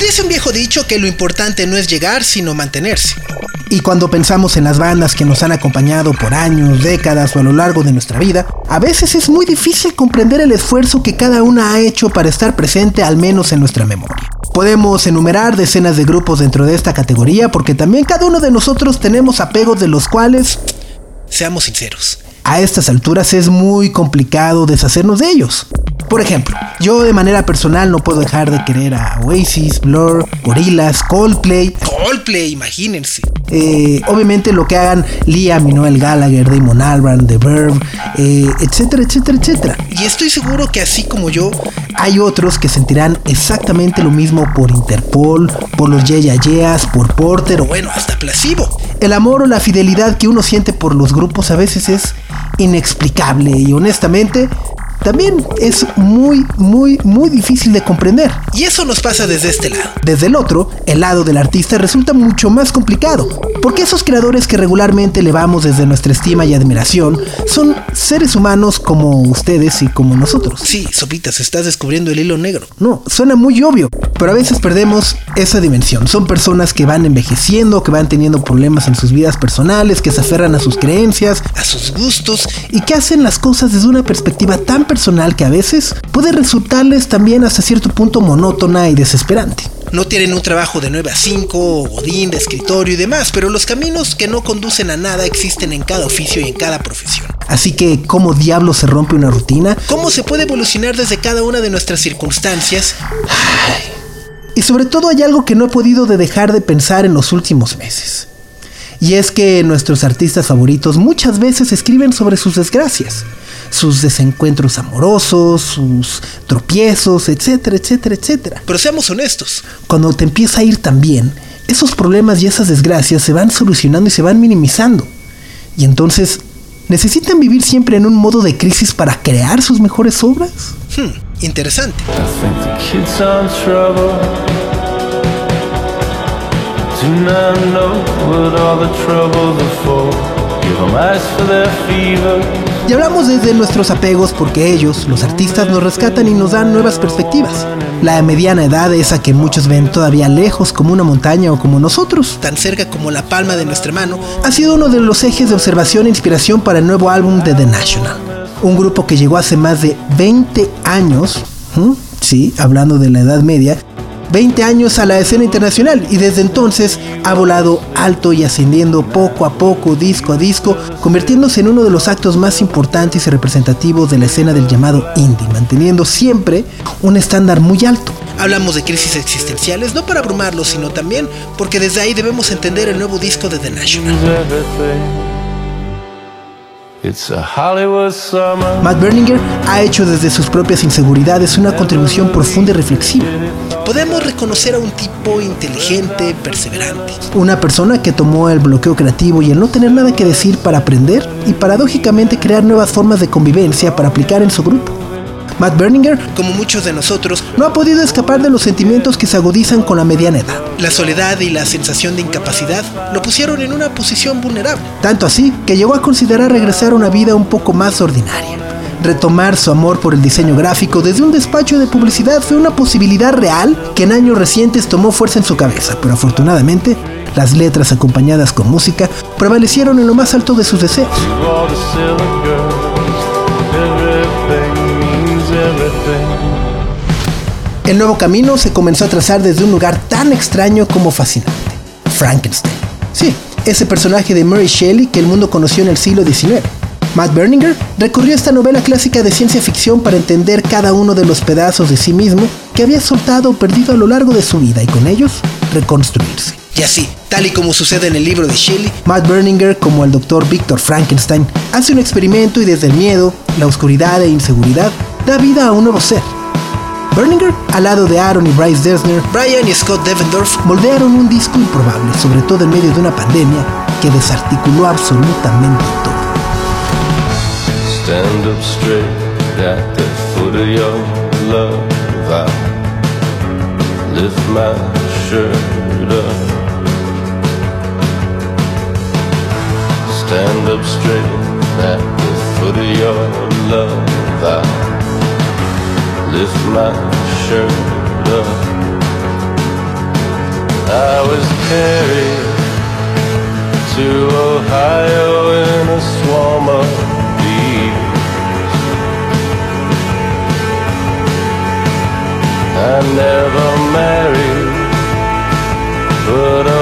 Dice un viejo dicho que lo importante no es llegar, sino mantenerse. Y cuando pensamos en las bandas que nos han acompañado por años, décadas o a lo largo de nuestra vida, a veces es muy difícil comprender el esfuerzo que cada una ha hecho para estar presente al menos en nuestra memoria. Podemos enumerar decenas de grupos dentro de esta categoría porque también cada uno de nosotros tenemos apegos de los cuales, seamos sinceros, a estas alturas es muy complicado deshacernos de ellos. Por ejemplo, yo de manera personal no puedo dejar de querer a Oasis, Blur, Gorillaz, Coldplay. Coldplay, imagínense. Eh, obviamente lo que hagan Liam y Noel Gallagher, Damon Albarn, The Verb, eh, etcétera, etcétera, etcétera. Y estoy seguro que así como yo, hay otros que sentirán exactamente lo mismo por Interpol, por los Yeas, por Porter o bueno, hasta Placebo. El amor o la fidelidad que uno siente por los grupos a veces es inexplicable y honestamente también es muy, muy, muy difícil de comprender. Y eso nos pasa desde este lado. Desde el otro, el lado del artista resulta mucho más complicado, porque esos creadores que regularmente elevamos desde nuestra estima y admiración son seres humanos como ustedes y como nosotros. Sí, Sopitas, estás descubriendo el hilo negro. No, suena muy obvio, pero a veces perdemos esa dimensión. Son personas que van envejeciendo, que van teniendo problemas en sus vidas personales, que se aferran a sus creencias, a sus gustos y que hacen las cosas desde una perspectiva tan personal que a veces puede resultarles también hasta cierto punto monótona y desesperante. No tienen un trabajo de 9 a 5, godín, de escritorio y demás, pero los caminos que no conducen a nada existen en cada oficio y en cada profesión. Así que, ¿cómo diablo se rompe una rutina? ¿Cómo se puede evolucionar desde cada una de nuestras circunstancias? Y sobre todo hay algo que no he podido de dejar de pensar en los últimos meses. Y es que nuestros artistas favoritos muchas veces escriben sobre sus desgracias sus desencuentros amorosos, sus tropiezos, etcétera, etcétera, etcétera. Pero seamos honestos, cuando te empieza a ir tan bien, esos problemas y esas desgracias se van solucionando y se van minimizando. Y entonces, ¿necesitan vivir siempre en un modo de crisis para crear sus mejores obras? Hmm, interesante. Y hablamos desde nuestros apegos porque ellos, los artistas, nos rescatan y nos dan nuevas perspectivas. La mediana edad, esa que muchos ven todavía lejos como una montaña o como nosotros, tan cerca como la palma de nuestra mano, ha sido uno de los ejes de observación e inspiración para el nuevo álbum de The National. Un grupo que llegó hace más de 20 años, sí, hablando de la Edad Media, 20 años a la escena internacional y desde entonces ha volado alto y ascendiendo poco a poco, disco a disco, convirtiéndose en uno de los actos más importantes y representativos de la escena del llamado indie, manteniendo siempre un estándar muy alto. Hablamos de crisis existenciales no para abrumarlos, sino también porque desde ahí debemos entender el nuevo disco de The National. Matt Berninger ha hecho desde sus propias inseguridades una contribución profunda y reflexiva. Podemos reconocer a un tipo inteligente, perseverante. Una persona que tomó el bloqueo creativo y el no tener nada que decir para aprender y paradójicamente crear nuevas formas de convivencia para aplicar en su grupo. Matt Berninger, como muchos de nosotros, no ha podido escapar de los sentimientos que se agudizan con la mediana edad. La soledad y la sensación de incapacidad lo pusieron en una posición vulnerable. Tanto así que llegó a considerar regresar a una vida un poco más ordinaria. Retomar su amor por el diseño gráfico desde un despacho de publicidad fue una posibilidad real que en años recientes tomó fuerza en su cabeza, pero afortunadamente las letras acompañadas con música prevalecieron en lo más alto de sus deseos. El nuevo camino se comenzó a trazar desde un lugar tan extraño como fascinante, Frankenstein. Sí, ese personaje de Mary Shelley que el mundo conoció en el siglo XIX. Matt Berninger recurrió a esta novela clásica de ciencia ficción para entender cada uno de los pedazos de sí mismo que había soltado o perdido a lo largo de su vida y con ellos reconstruirse. Y así, tal y como sucede en el libro de Shelley, Matt Berninger, como el doctor Victor Frankenstein, hace un experimento y desde el miedo, la oscuridad e inseguridad, da vida a un nuevo ser, Berninger, al lado de Aaron y Bryce Dessner, Brian y Scott Devendorf moldearon un disco improbable, sobre todo en medio de una pandemia que desarticuló absolutamente todo. up straight at the foot of your love. I lift my shirt up. Stand up straight at the foot of your love. I lift my shirt up. I was carried to Ohio in a swarm of bees. I never married, but Ohio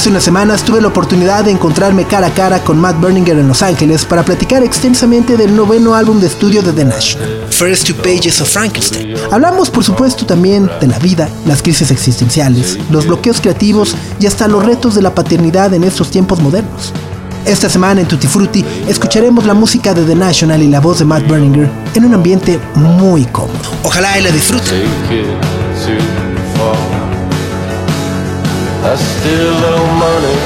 Hace unas semanas tuve la oportunidad de encontrarme cara a cara con Matt Berninger en Los Ángeles para platicar extensamente del noveno álbum de estudio de The National, First Two Pages of Frankenstein. Hablamos por supuesto también de la vida, las crisis existenciales, los bloqueos creativos y hasta los retos de la paternidad en estos tiempos modernos. Esta semana en Tutti Frutti escucharemos la música de The National y la voz de Matt Berninger en un ambiente muy cómodo. Ojalá y la disfruten. I still owe money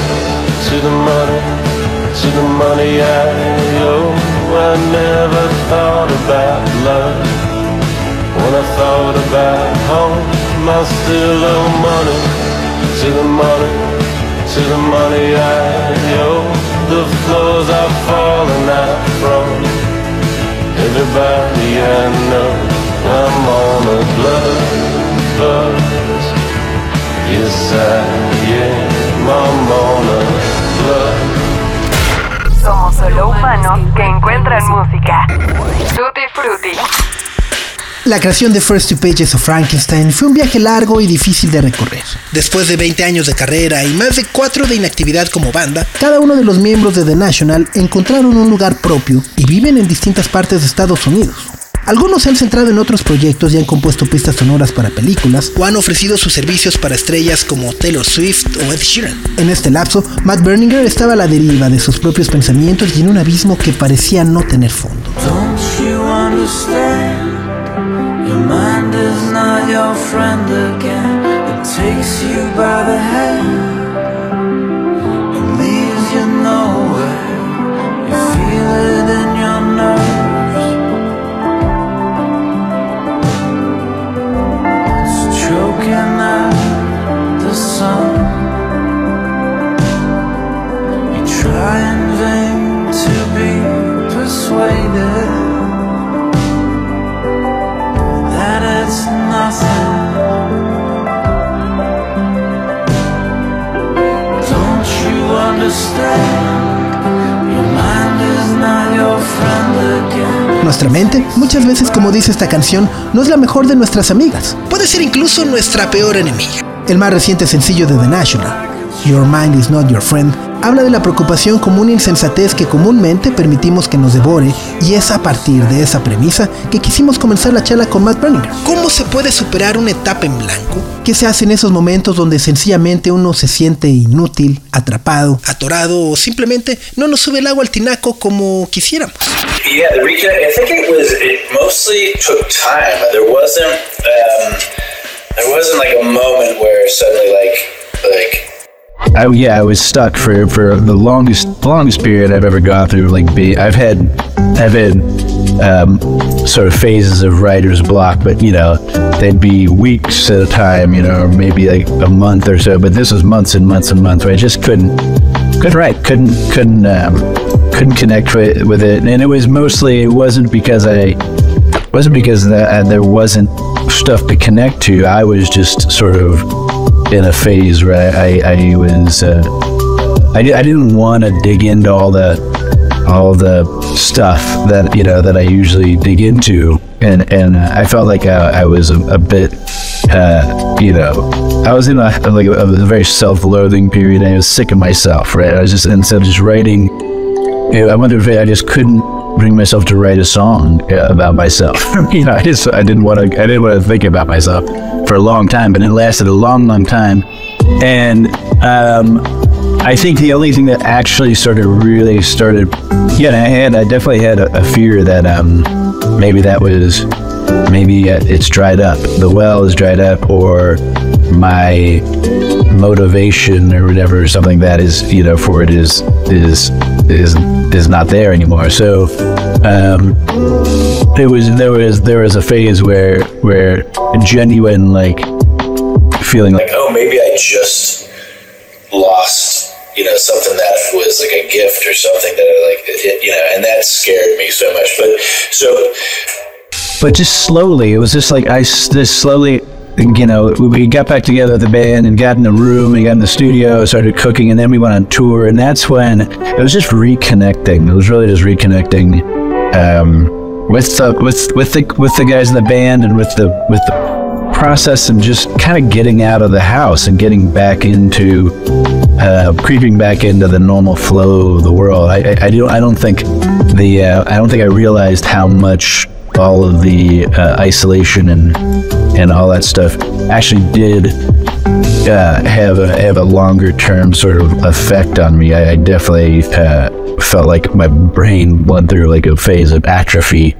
to the money, to the money I owe. I never thought about love. When I thought about home, I still owe money to the money, to the money I owe. The floors I've fallen out from. Everybody I know, I'm on a blood buzz. Yes, I am. I'm on a blood. Somos solo humanos que encuentran música. Tutti Frutti. La creación de First Two Pages of Frankenstein fue un viaje largo y difícil de recorrer. Después de 20 años de carrera y más de 4 de inactividad como banda, cada uno de los miembros de The National encontraron un lugar propio y viven en distintas partes de Estados Unidos. Algunos se han centrado en otros proyectos y han compuesto pistas sonoras para películas o han ofrecido sus servicios para estrellas como Taylor Swift o Ed Sheeran. En este lapso, Matt Berninger estaba a la deriva de sus propios pensamientos y en un abismo que parecía no tener fondo. In vain to be persuaded that it's nothing. Don't you understand? Nuestra mente, muchas veces como dice esta canción, no es la mejor de nuestras amigas. Puede ser incluso nuestra peor enemiga. El más reciente sencillo de The National, Your Mind is Not Your Friend, habla de la preocupación como una insensatez que comúnmente permitimos que nos devore y es a partir de esa premisa que quisimos comenzar la charla con Matt Berninger. ¿Cómo se puede superar una etapa en blanco? ¿Qué se hace en esos momentos donde sencillamente uno se siente inútil, atrapado, atorado o simplemente no nos sube el agua al tinaco como quisiéramos? Yeah, reconnect. I think it was. It mostly took time. There wasn't. Um, there wasn't like a moment where suddenly, like, like. I, yeah, I was stuck for, for the longest longest period I've ever gone through. Like, be I've had I've had um, sort of phases of writer's block, but you know, they'd be weeks at a time, you know, or maybe like a month or so. But this was months and months and months where I just couldn't couldn't write, couldn't couldn't um, couldn't connect with, with it, and it was mostly it wasn't because I wasn't because uh, there wasn't stuff to connect to. I was just sort of in a phase where I, I, I was uh, I, I didn't want to dig into all the all the stuff that you know that I usually dig into, and and uh, I felt like I, I was a, a bit uh, you know I was in a like a, a very self-loathing period. I was sick of myself, right? I was just instead of just writing you know, I wonder if I just couldn't bring myself to write a song about myself. you know, I just I didn't want to I didn't want to think about myself for a long time, but it lasted a long, long time. And um, I think the only thing that actually sort of really started, yeah, I had I definitely had a, a fear that um, maybe that was maybe it's dried up, the well is dried up, or my motivation or whatever, something that is, you know, for it is is is is not there anymore. So um, there was there was there was a phase where where genuine like feeling like oh maybe I just lost you know something that was like a gift or something that I like it, you know and that scared me so much but so but just slowly it was just like I just slowly you know, we got back together the band and got in the room and got in the studio, started cooking, and then we went on tour. And that's when it was just reconnecting. It was really just reconnecting um, with the with with the with the guys in the band and with the with the process and just kind of getting out of the house and getting back into uh, creeping back into the normal flow of the world. I, I, I don't I don't think the uh, I don't think I realized how much all of the uh, isolation and and all that stuff actually did uh, have a have a longer term sort of effect on me. I, I definitely uh, felt like my brain went through like a phase of atrophy,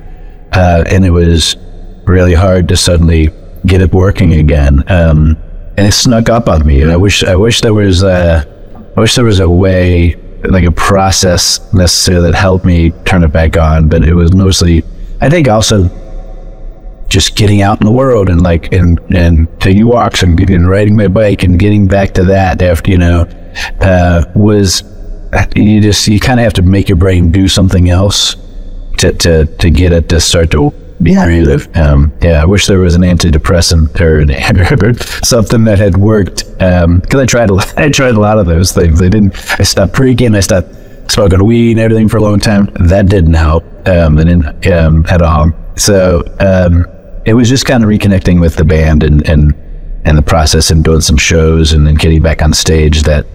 uh, and it was really hard to suddenly get it working again. Um, and it snuck up on me, and I wish I wish there was a, I wish there was a way like a process necessary that helped me turn it back on, but it was mostly I think also just getting out in the world and like and and taking walks and, and riding my bike and getting back to that after you know uh, was you just you kind of have to make your brain do something else to to to get it to start to be creative. Um, yeah, I wish there was an antidepressant or something that had worked. Because um, I tried, a, I tried a lot of those things. I didn't. I stopped pre-game. I stopped smoking weed and everything for a long time. That didn't help. Um, and um, at all. So um, it was just kind of reconnecting with the band and and and the process and doing some shows and then getting back on stage that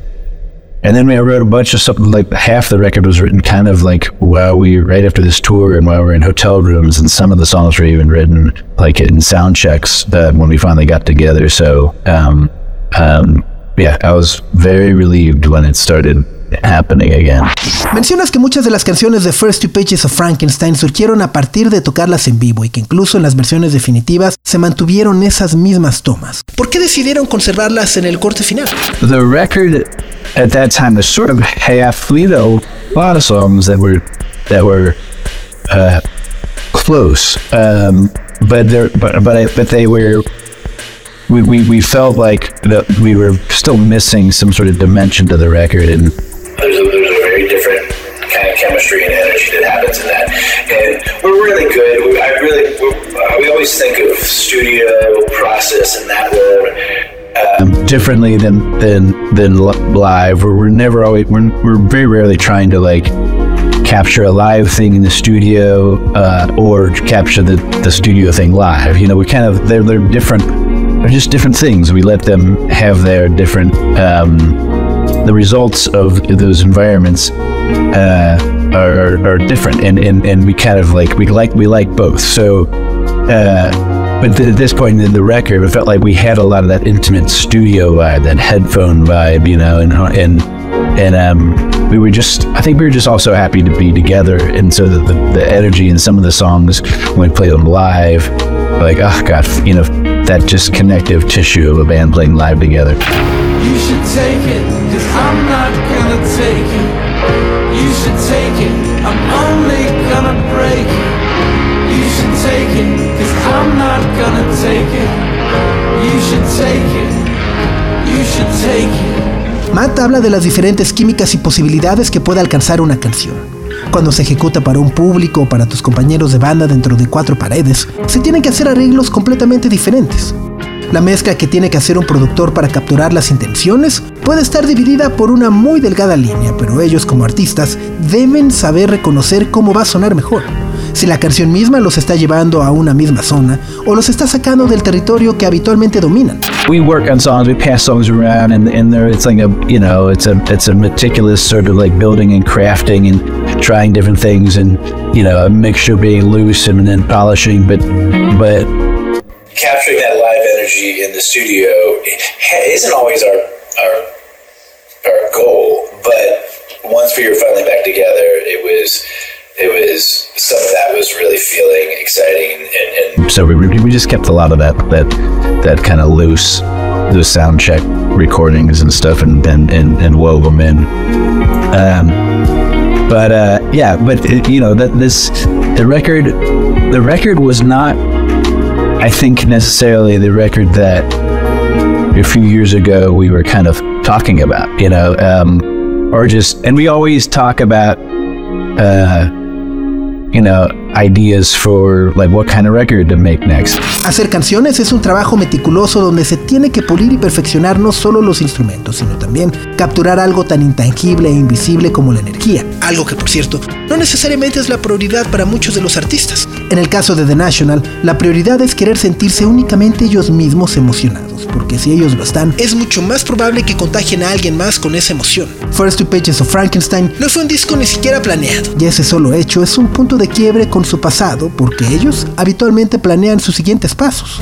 and then I wrote a bunch of stuff like half the record was written kind of like while we right after this tour and while we are in hotel rooms and some of the songs were even written like in sound checks uh, when we finally got together so um, um, yeah I was very relieved when it started happening again. Mencionas que muchas de las canciones de First Two Pages of Frankenstein surgieron a partir de tocarlas en vivo y que incluso en las versiones definitivas se mantuvieron esas mismas tomas. ¿Por qué decidieron conservarlas en el corte final? The record at that time was sort of half, you know, a lot of songs that were that were uh, close, um, but they but but but they were we, we, we felt like that we were still missing some sort of dimension to the record and there's a, there's a very different kind of chemistry and energy that happens in that. And we're really good. We, I really, uh, we always think of studio process in that world. Uh, um, differently than than than live. We're, we're never always we're, we're very rarely trying to like capture a live thing in the studio uh, or capture the, the studio thing live. You know, we kind of they're they're different. They're just different things. We let them have their different. Um, the results of those environments uh, are, are different, and, and, and we kind of like we like we like both. So, uh, but th- at this point in the record, it felt like we had a lot of that intimate studio vibe, that headphone vibe, you know, and and and um, we were just I think we were just also happy to be together, and so the, the, the energy in some of the songs when we play them live, like oh god, you know, that just connective tissue of a band playing live together. You should take it, Matt habla de las diferentes químicas y posibilidades que puede alcanzar una canción. Cuando se ejecuta para un público o para tus compañeros de banda dentro de cuatro paredes, se tienen que hacer arreglos completamente diferentes. La mezcla que tiene que hacer un productor para capturar las intenciones puede estar dividida por una muy delgada línea, pero ellos como artistas deben saber reconocer cómo va a sonar mejor. Si la canción misma los está llevando a una misma zona o los está sacando del territorio que habitualmente dominan. We work on songs, we pass songs around, and, and there it's like a you know it's a it's a meticulous sort of like building and crafting and trying different things and you know a mixture being loose and then polishing, but but capturing that energy in the studio isn't always our our our goal, but once we were finally back together, it was it was some of that was really feeling exciting and, and so we, we just kept a lot of that that that kind of loose the sound check recordings and stuff and and and, and wove them in. Um, but uh, yeah, but it, you know that this the record the record was not I think necessarily the record that a few years ago we were kind of talking about, you know, um, or just and we always talk about uh, you know, ideas for like what kind of record to make next. Hacer canciones es un trabajo meticuloso donde se tiene que pulir y perfeccionar no solo los instrumentos, sino también capturar algo tan intangible e invisible como la energía. Algo que, por cierto, no necesariamente es la prioridad para muchos de los artistas. En el caso de The National, la prioridad es querer sentirse únicamente ellos mismos emocionados, porque si ellos lo están, es mucho más probable que contagien a alguien más con esa emoción. First Two Pages of Frankenstein no fue un disco ni siquiera planeado, y ese solo hecho es un punto de quiebre con su pasado porque ellos habitualmente planean sus siguientes pasos.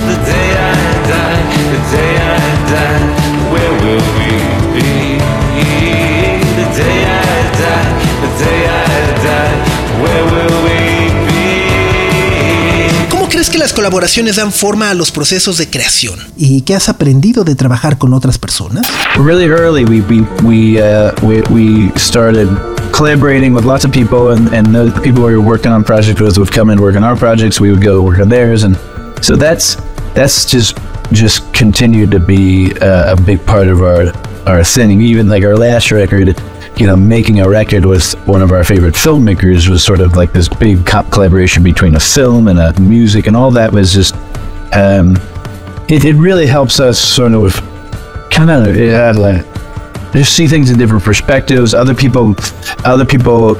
¿Cómo crees que las colaboraciones dan forma a los procesos de creación? ¿Y qué has aprendido de trabajar con otras personas? Really early we, we, we uh, started collaborating with lots of people, and and the people we were working on projects with would come and work on our projects. We would go work on theirs, and so that's that's just just continued to be uh, a big part of our our thing. Even like our last record, you know, making a record with one of our favorite filmmakers was sort of like this big cop collaboration between a film and a music, and all that was just. Um, it, it really helps us sort of kind of uh, like, just see things in different perspectives. Other people, other people,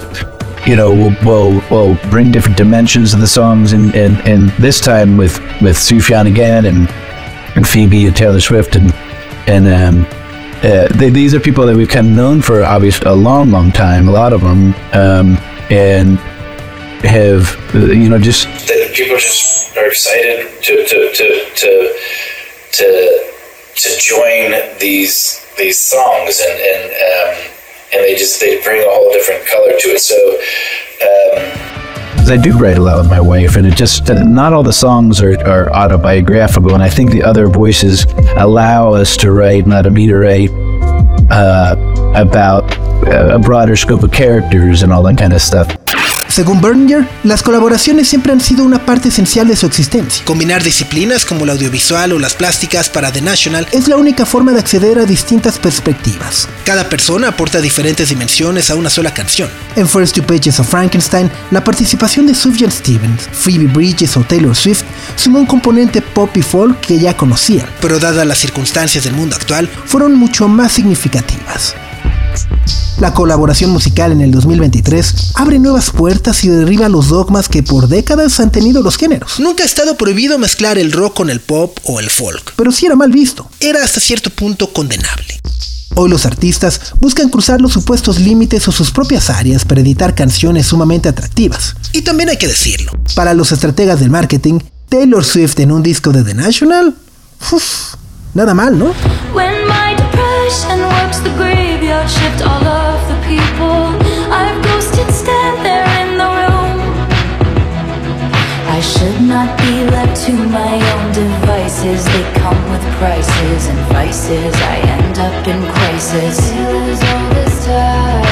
you know, will will, will bring different dimensions to the songs, and, and, and this time with with Sufjan again and and Phoebe and Taylor Swift and and um, uh, they, these are people that we've kind of known for obviously a long, long time. A lot of them, um, and have you know just people just are excited to to to to to, to join these these songs and and um, and they just they bring a whole different color to it. So. Um, I do write a lot with my wife, and it just not all the songs are, are autobiographical, and I think the other voices allow us to write, not me to write, uh, about a broader scope of characters and all that kind of stuff. Según Berninger, las colaboraciones siempre han sido una parte esencial de su existencia. Combinar disciplinas como el audiovisual o las plásticas para The National es la única forma de acceder a distintas perspectivas. Cada persona aporta diferentes dimensiones a una sola canción. En First Two Pages of Frankenstein, la participación de Sufjan Stevens, Phoebe Bridges o Taylor Swift sumó un componente pop y folk que ya conocían, pero dadas las circunstancias del mundo actual, fueron mucho más significativas. La colaboración musical en el 2023 abre nuevas puertas y derriba los dogmas que por décadas han tenido los géneros. Nunca ha estado prohibido mezclar el rock con el pop o el folk, pero sí era mal visto. Era hasta cierto punto condenable. Hoy los artistas buscan cruzar los supuestos límites o sus propias áreas para editar canciones sumamente atractivas. Y también hay que decirlo, para los estrategas del marketing, Taylor Swift en un disco de The National, uf, nada mal, ¿no? When my shift all of the people. I've ghosted stand there in the room. I should not be left to my own devices. They come with prices and vices. I end up in crisis. All this time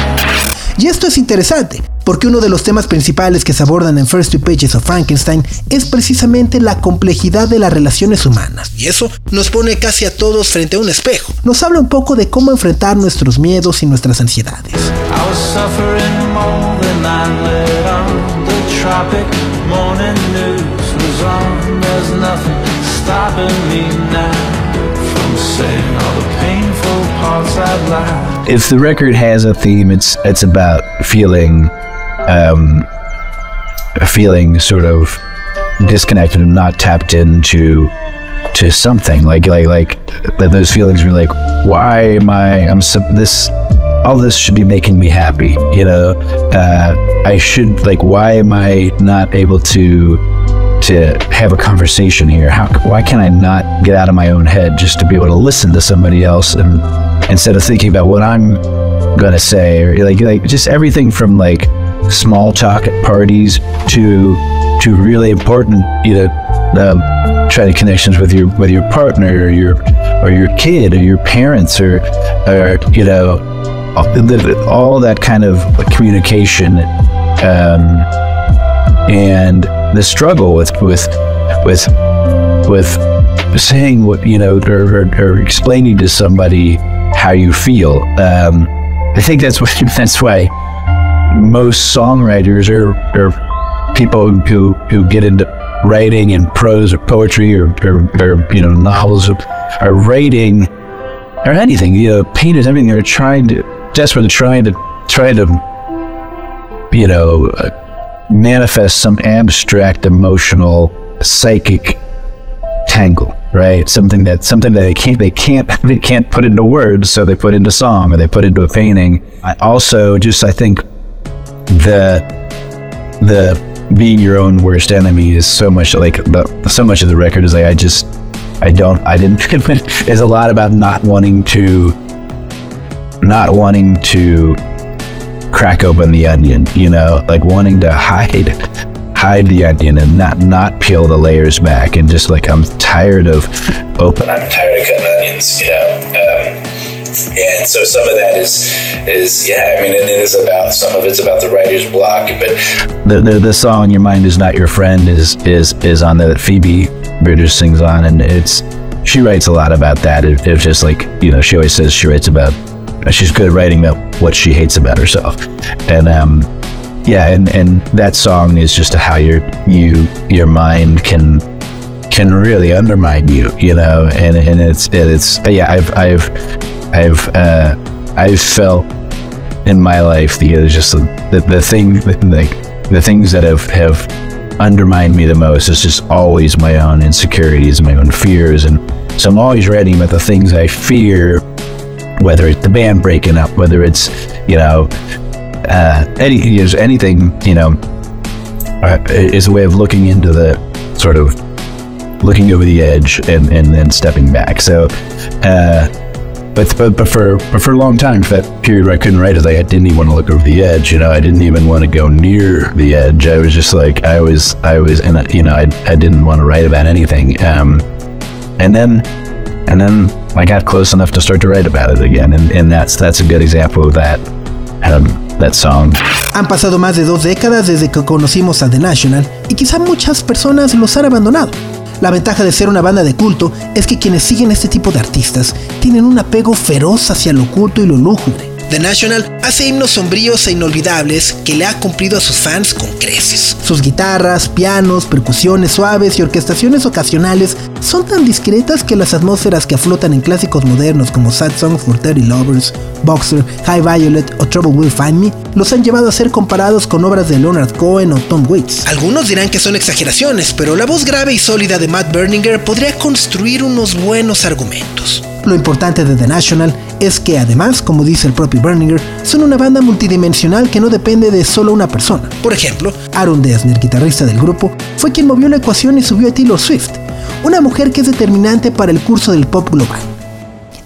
Y esto es interesante, porque uno de los temas principales que se abordan en First Two Pages of Frankenstein es precisamente la complejidad de las relaciones humanas. Y eso nos pone casi a todos frente a un espejo. Nos habla un poco de cómo enfrentar nuestros miedos y nuestras ansiedades. If the record has a theme, it's it's about feeling, um, feeling sort of disconnected and not tapped into to something. Like like like those feelings were like why am I I'm so this all this should be making me happy you know? Uh, I should like why am I not able to to have a conversation here? How why can I not get out of my own head just to be able to listen to somebody else and instead of thinking about what I'm gonna say or like like just everything from like small talk at parties to to really important, you know, um, try to connections with your with your partner or your or your kid or your parents or or you know all that kind of communication um, and the struggle with with with with saying what you know or, or, or explaining to somebody how you feel. Um, I think that's what that's why most songwriters or, or people who who get into writing and prose or poetry or, or, or you know novels are writing or anything you know painters everything they're trying to desperately trying to try to you know uh, manifest some abstract emotional psychic tangle right? Something that something that they can't they can't they can't put into words so they put into song or they put into a painting. I also just i think the the being your own worst enemy is so much like the, so much of the record is like I just I don't I didn't It's a lot about not wanting to not wanting to crack open the onion, you know, like wanting to hide hide the onion and not not peel the layers back and just like I'm tired of open I'm tired of cutting onions, you know. Um, and so some of that is is yeah i mean it is about some of it's about the writer's block but the, the, the song your mind is not your friend is is is on the phoebe bridgers sings on and it's she writes a lot about that it, it's just like you know she always says she writes about she's good at writing about what she hates about herself and um yeah and and that song is just how your you your mind can can really undermine you you know and and it's it's yeah i've i've I've uh, I've felt in my life the uh, just the the thing like the things that have have undermined me the most is just always my own insecurities, and my own fears, and so I'm always writing about the things I fear, whether it's the band breaking up, whether it's you know uh, any know, anything you know uh, is a way of looking into the sort of looking over the edge and and then stepping back. So. Uh, but, but but for but for a long time, for that period where I couldn't write, it, like I didn't even want to look over the edge. You know, I didn't even want to go near the edge. I was just like I was I was and you know I I didn't want to write about anything. Um, and then and then I got close enough to start to write about it again, and, and that's that's a good example of that. Um, Han pasado más de dos décadas desde que conocimos a The National y quizá muchas personas los han abandonado. La ventaja de ser una banda de culto es que quienes siguen este tipo de artistas tienen un apego feroz hacia lo oculto y lo lúgubre. The National hace himnos sombríos e inolvidables que le ha cumplido a sus fans con creces. Sus guitarras, pianos, percusiones suaves y orquestaciones ocasionales son tan discretas que las atmósferas que aflotan en clásicos modernos como Sad Song for 30 Lovers, Boxer, High Violet o Trouble Will Find Me los han llevado a ser comparados con obras de Leonard Cohen o Tom Waits. Algunos dirán que son exageraciones, pero la voz grave y sólida de Matt Berninger podría construir unos buenos argumentos. Lo importante de The National es que además, como dice el propio Berninger, son una banda multidimensional que no depende de solo una persona. Por ejemplo, Aaron Dessner, guitarrista del grupo, fue quien movió la ecuación y subió a Taylor Swift, una mujer que es determinante para el curso del pop global.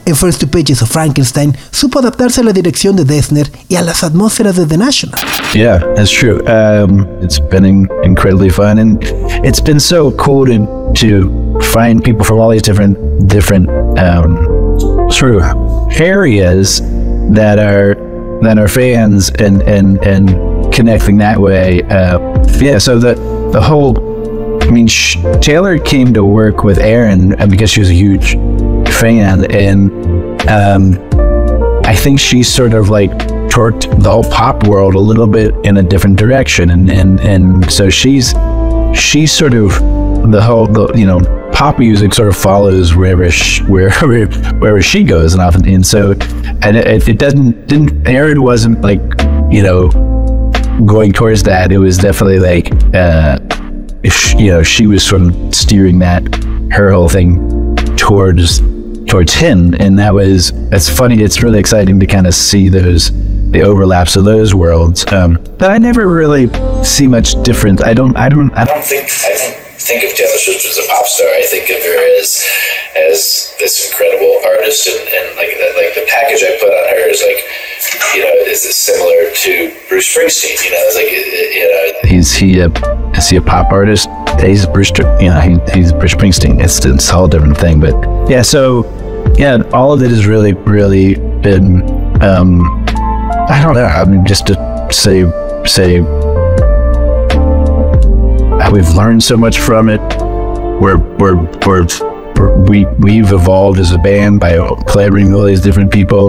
En First Two Pages of Frankenstein supo adaptarse a la dirección de Dessner y a las atmósferas de The National. Yeah, that's true. Um, it's been incredibly fun, and it's been so cool to, to find people from all these different different um, sort of areas that are that are fans and and and connecting that way. Uh, yeah, so the the whole. I mean, Taylor came to work with Aaron because she was a huge fan, and um, I think she sort of like torqued the whole pop world a little bit in a different direction, and and and so she's she's sort of the whole the you know pop music sort of follows wherever she, wherever wherever she goes, and often and so and it, it doesn't didn't Aaron wasn't like you know going towards that. It was definitely like uh, if you know she was sort of steering that her whole thing towards towards him, and that was it's funny. It's really exciting to kind of see those the overlaps of those worlds. Um, but I never really see much difference. I don't. I don't. I don't think. I think think of Taylor Swift as a pop star. I think of her as as this incredible artist, and, and like the, like the package I put on her is like, you know, is this similar to Bruce Springsteen. You know, it's like you know, he's he. Uh, is he a pop artist? He's Bruce, you know, he, he's Bruce Springsteen. It's, it's a whole different thing. But yeah, so yeah, all of it has really, really been, um, I don't know. I mean, just to say, say, we've learned so much from it. We're, we're, we're, we're we, we've evolved as a band by collaborating with all these different people.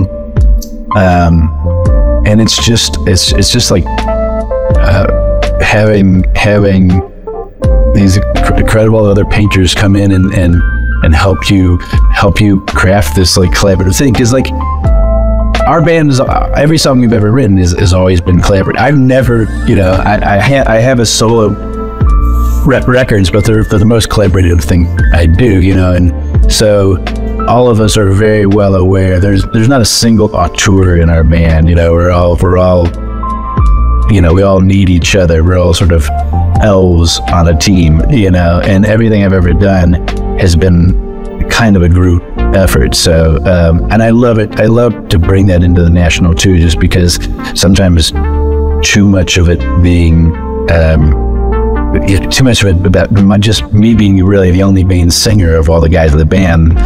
Um, and it's just, it's, it's just like, uh, having, having these incredible other painters come in and, and, and help you, help you craft this like collaborative thing. Cause like, our band is every song we've ever written is, has always been collaborative. I've never, you know, I I, ha- I have a solo rep records, but they're, they're the most collaborative thing I do, you know, and so all of us are very well aware. There's there's not a single auteur in our band, you know. We're all we're all, you know, we all need each other. We're all sort of elves on a team, you know, and everything I've ever done has been kind of a group effort. So, um, and I love it. I love to bring that into the national too, just because sometimes too much of it being, um, too much of it about my- just me being really the only main singer of all the guys in the band.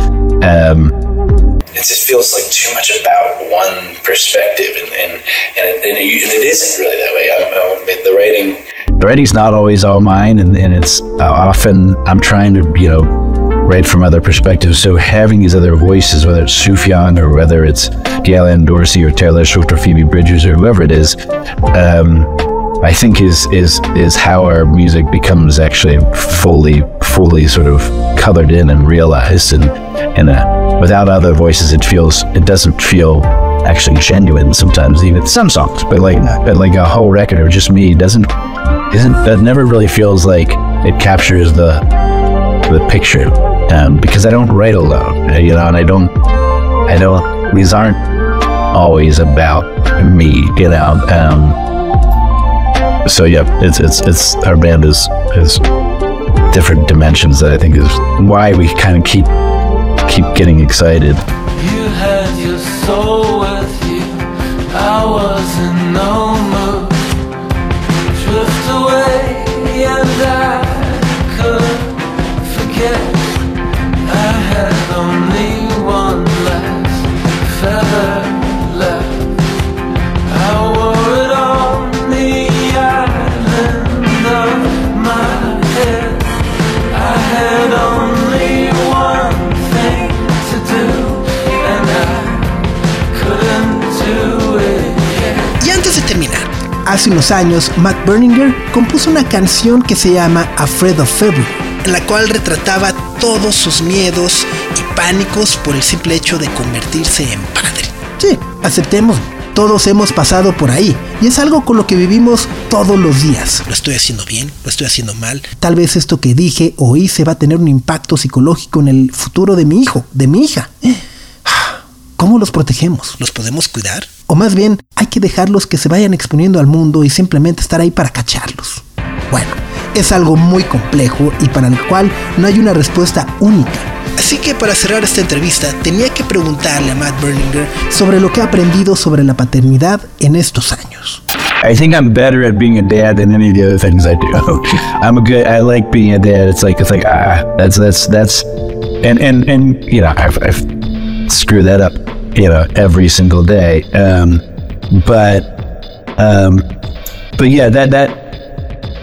Um, it just feels like too much about one perspective, and and, and, it, and, it, and it isn't really that way. I, I, the writing, the writing's not always all mine, and, and it's often I'm trying to, you know, write from other perspectives. So having these other voices, whether it's Sufjan or whether it's Gail Ann Dorsey or Taylor Swift or Phoebe Bridgers or whoever it is, um, I think is is is how our music becomes actually fully fully sort of colored in and realized. And and uh, without other voices it feels it doesn't feel actually genuine sometimes even some songs but like but like a whole record of just me doesn't isn't that never really feels like it captures the the picture. Um, because I don't write alone you know and I don't I don't these aren't always about me you know um, so yeah, it's it's it's our band is is different dimensions that I think is why we kind of keep keep getting excited. You had your soul with you. I was in hace unos años Matt Berninger compuso una canción que se llama Afraid of February, en la cual retrataba todos sus miedos y pánicos por el simple hecho de convertirse en padre. Sí, aceptemos, todos hemos pasado por ahí y es algo con lo que vivimos todos los días. ¿Lo estoy haciendo bien? ¿Lo estoy haciendo mal? Tal vez esto que dije o hice va a tener un impacto psicológico en el futuro de mi hijo, de mi hija. ¿Cómo los protegemos? ¿Los podemos cuidar? O más bien, hay que dejarlos que se vayan exponiendo al mundo y simplemente estar ahí para cacharlos. Bueno, es algo muy complejo y para el cual no hay una respuesta única. Así que para cerrar esta entrevista tenía que preguntarle a Matt Berninger sobre lo que ha aprendido sobre la paternidad en estos años. I think I'm better at being a dad than any of the other things I do. I'm a good. I like being a dad. It's like it's like ah, that's that's that's, and and and you know I've, I've screwed that up, you know, every single day. Um, but um, but yeah, that that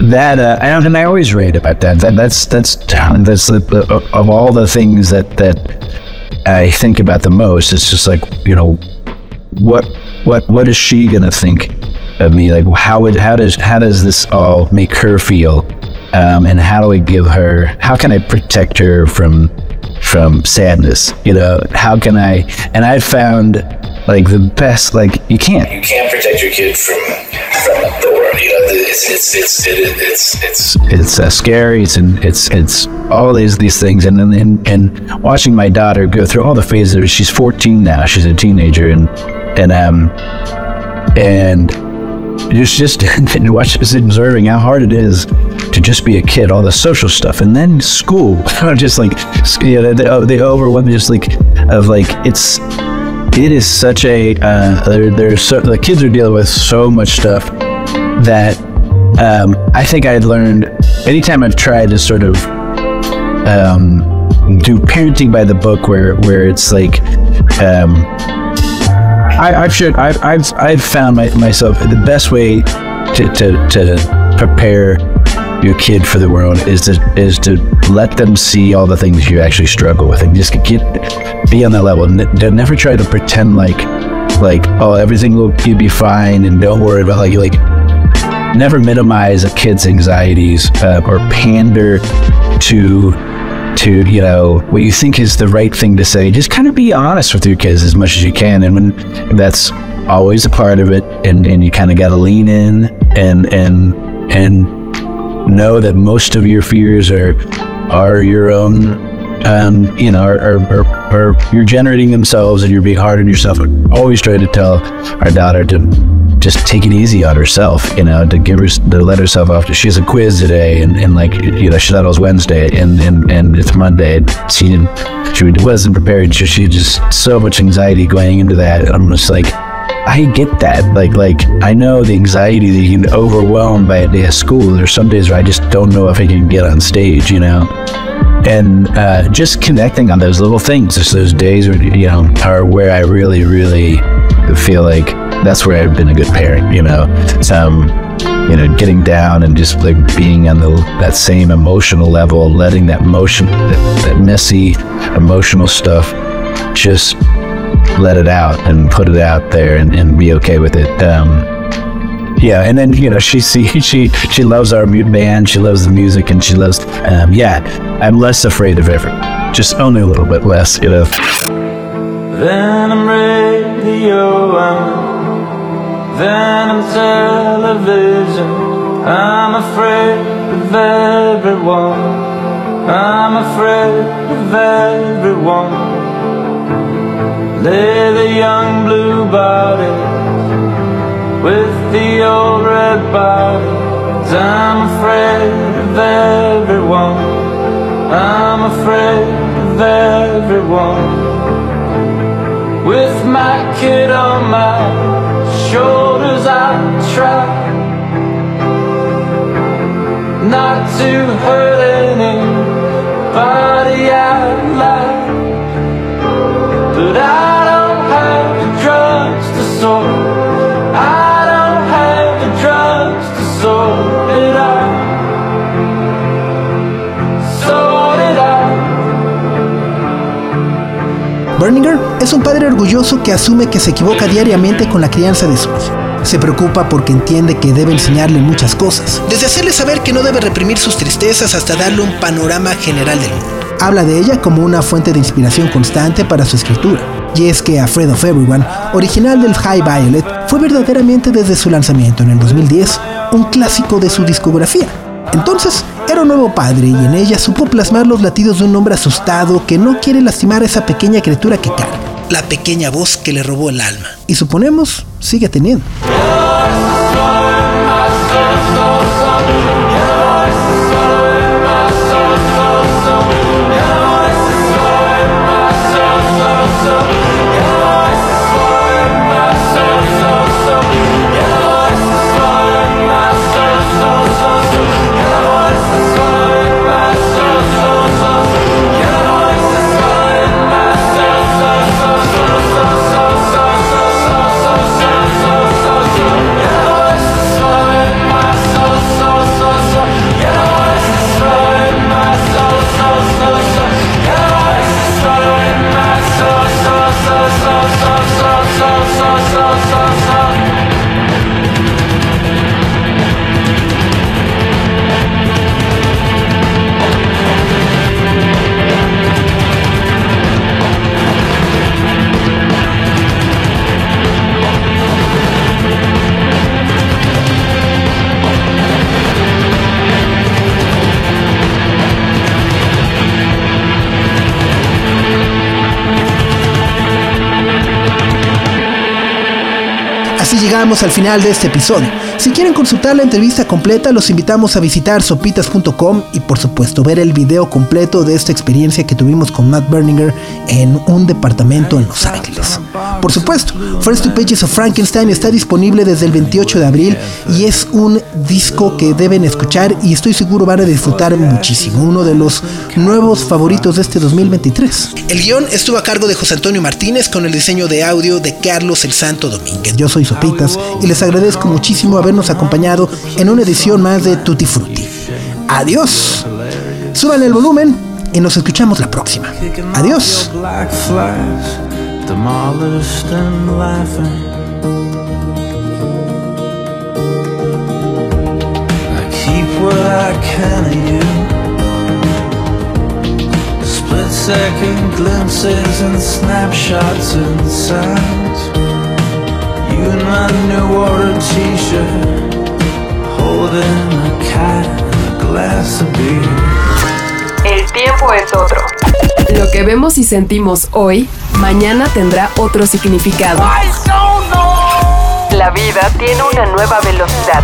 that uh, I don't, and I always rate about that. That that's that's that's the, of all the things that that I think about the most. It's just like you know, what what what is she gonna think of me? Like how would how does how does this all make her feel? Um, and how do I give her? How can I protect her from from sadness? You know, how can I? And I found like the best. Like you can't. you can't protect your kid from from the world. You know, it's it's it's it, it's it's it's uh, scary. It's and it's it's all these these things, and then and, and watching my daughter go through all the phases. She's 14 now. She's a teenager, and and um and just just and watch observing how hard it is to just be a kid. All the social stuff, and then school. I'm just like you know, they, they overwhelm. Just like of like it's it is such a uh, so the kids are dealing with so much stuff that um, I think I had learned anytime I've tried to sort of um, do parenting by the book, where where it's like. Um, I, I've shared. I've, I've I've found my, myself the best way to, to, to prepare your kid for the world is to is to let them see all the things you actually struggle with and just get be on that level. N- never try to pretend like like oh everything will be fine and don't worry about like like never minimize a kid's anxieties uh, or pander to to you know what you think is the right thing to say just kind of be honest with your kids as much as you can and when that's always a part of it and and you kind of got to lean in and and and know that most of your fears are are your own um, you know, are, are, are, you're generating themselves and you're being hard on yourself. I always try to tell our daughter to just take it easy on herself, you know, to give her, to let herself off. She has a quiz today, and, and like, you know, she thought it was Wednesday, and, and, and it's Monday. She didn't, she wasn't prepared. She, she just so much anxiety going into that. I'm just like, I get that. Like, like I know the anxiety that you can overwhelm by a day of school. There's some days where I just don't know if I can get on stage, you know and uh, just connecting on those little things, just those days where you know are where I really, really feel like that's where I've been a good parent. You know, um, you know, getting down and just like being on the that same emotional level, letting that motion, that, that messy emotional stuff, just let it out and put it out there and, and be okay with it. Um, yeah, and then you know she see she she loves our band, she loves the music, and she loves. Um, yeah, I'm less afraid of everything, just only a little bit less, you know. Venom radio, I'm Venom television. I'm afraid of everyone. I'm afraid of everyone. Lay the young blue body with the old red bodies. I'm afraid of everyone. I'm afraid of everyone. With my kid on my shoulders, I try not to hurt anybody I like, but I Berninger es un padre orgulloso que asume que se equivoca diariamente con la crianza de su hijo. Se preocupa porque entiende que debe enseñarle muchas cosas, desde hacerle saber que no debe reprimir sus tristezas hasta darle un panorama general del mundo. Habla de ella como una fuente de inspiración constante para su escritura. Y es que Afraid of Everyone, original del High Violet, fue verdaderamente desde su lanzamiento en el 2010 un clásico de su discografía. Entonces, era un nuevo padre y en ella supo plasmar los latidos de un hombre asustado que no quiere lastimar a esa pequeña criatura que carga, la pequeña voz que le robó el alma. Y suponemos, sigue teniendo. Al final de este episodio. Si quieren consultar la entrevista completa, los invitamos a visitar sopitas.com y por supuesto ver el video completo de esta experiencia que tuvimos con Matt Berninger en un departamento en Los Ángeles. Por supuesto, First Two Pages of Frankenstein está disponible desde el 28 de abril y es un disco que deben escuchar y estoy seguro van a disfrutar muchísimo. Uno de los nuevos favoritos de este 2023. El guion estuvo a cargo de José Antonio Martínez con el diseño de audio de Carlos el Santo Domínguez. Yo soy Sopitas y les agradezco muchísimo habernos acompañado en una edición más de Tutti Frutti. Adiós. Suban el volumen y nos escuchamos la próxima. Adiós. demolished and laughing. What I can of you. Split second glimpses and snapshots and sounds. You in my new order t shirt, holding a cat and a glass of beer. El tiempo es otro. Lo que vemos y sentimos hoy, mañana tendrá otro significado. La vida tiene una nueva velocidad.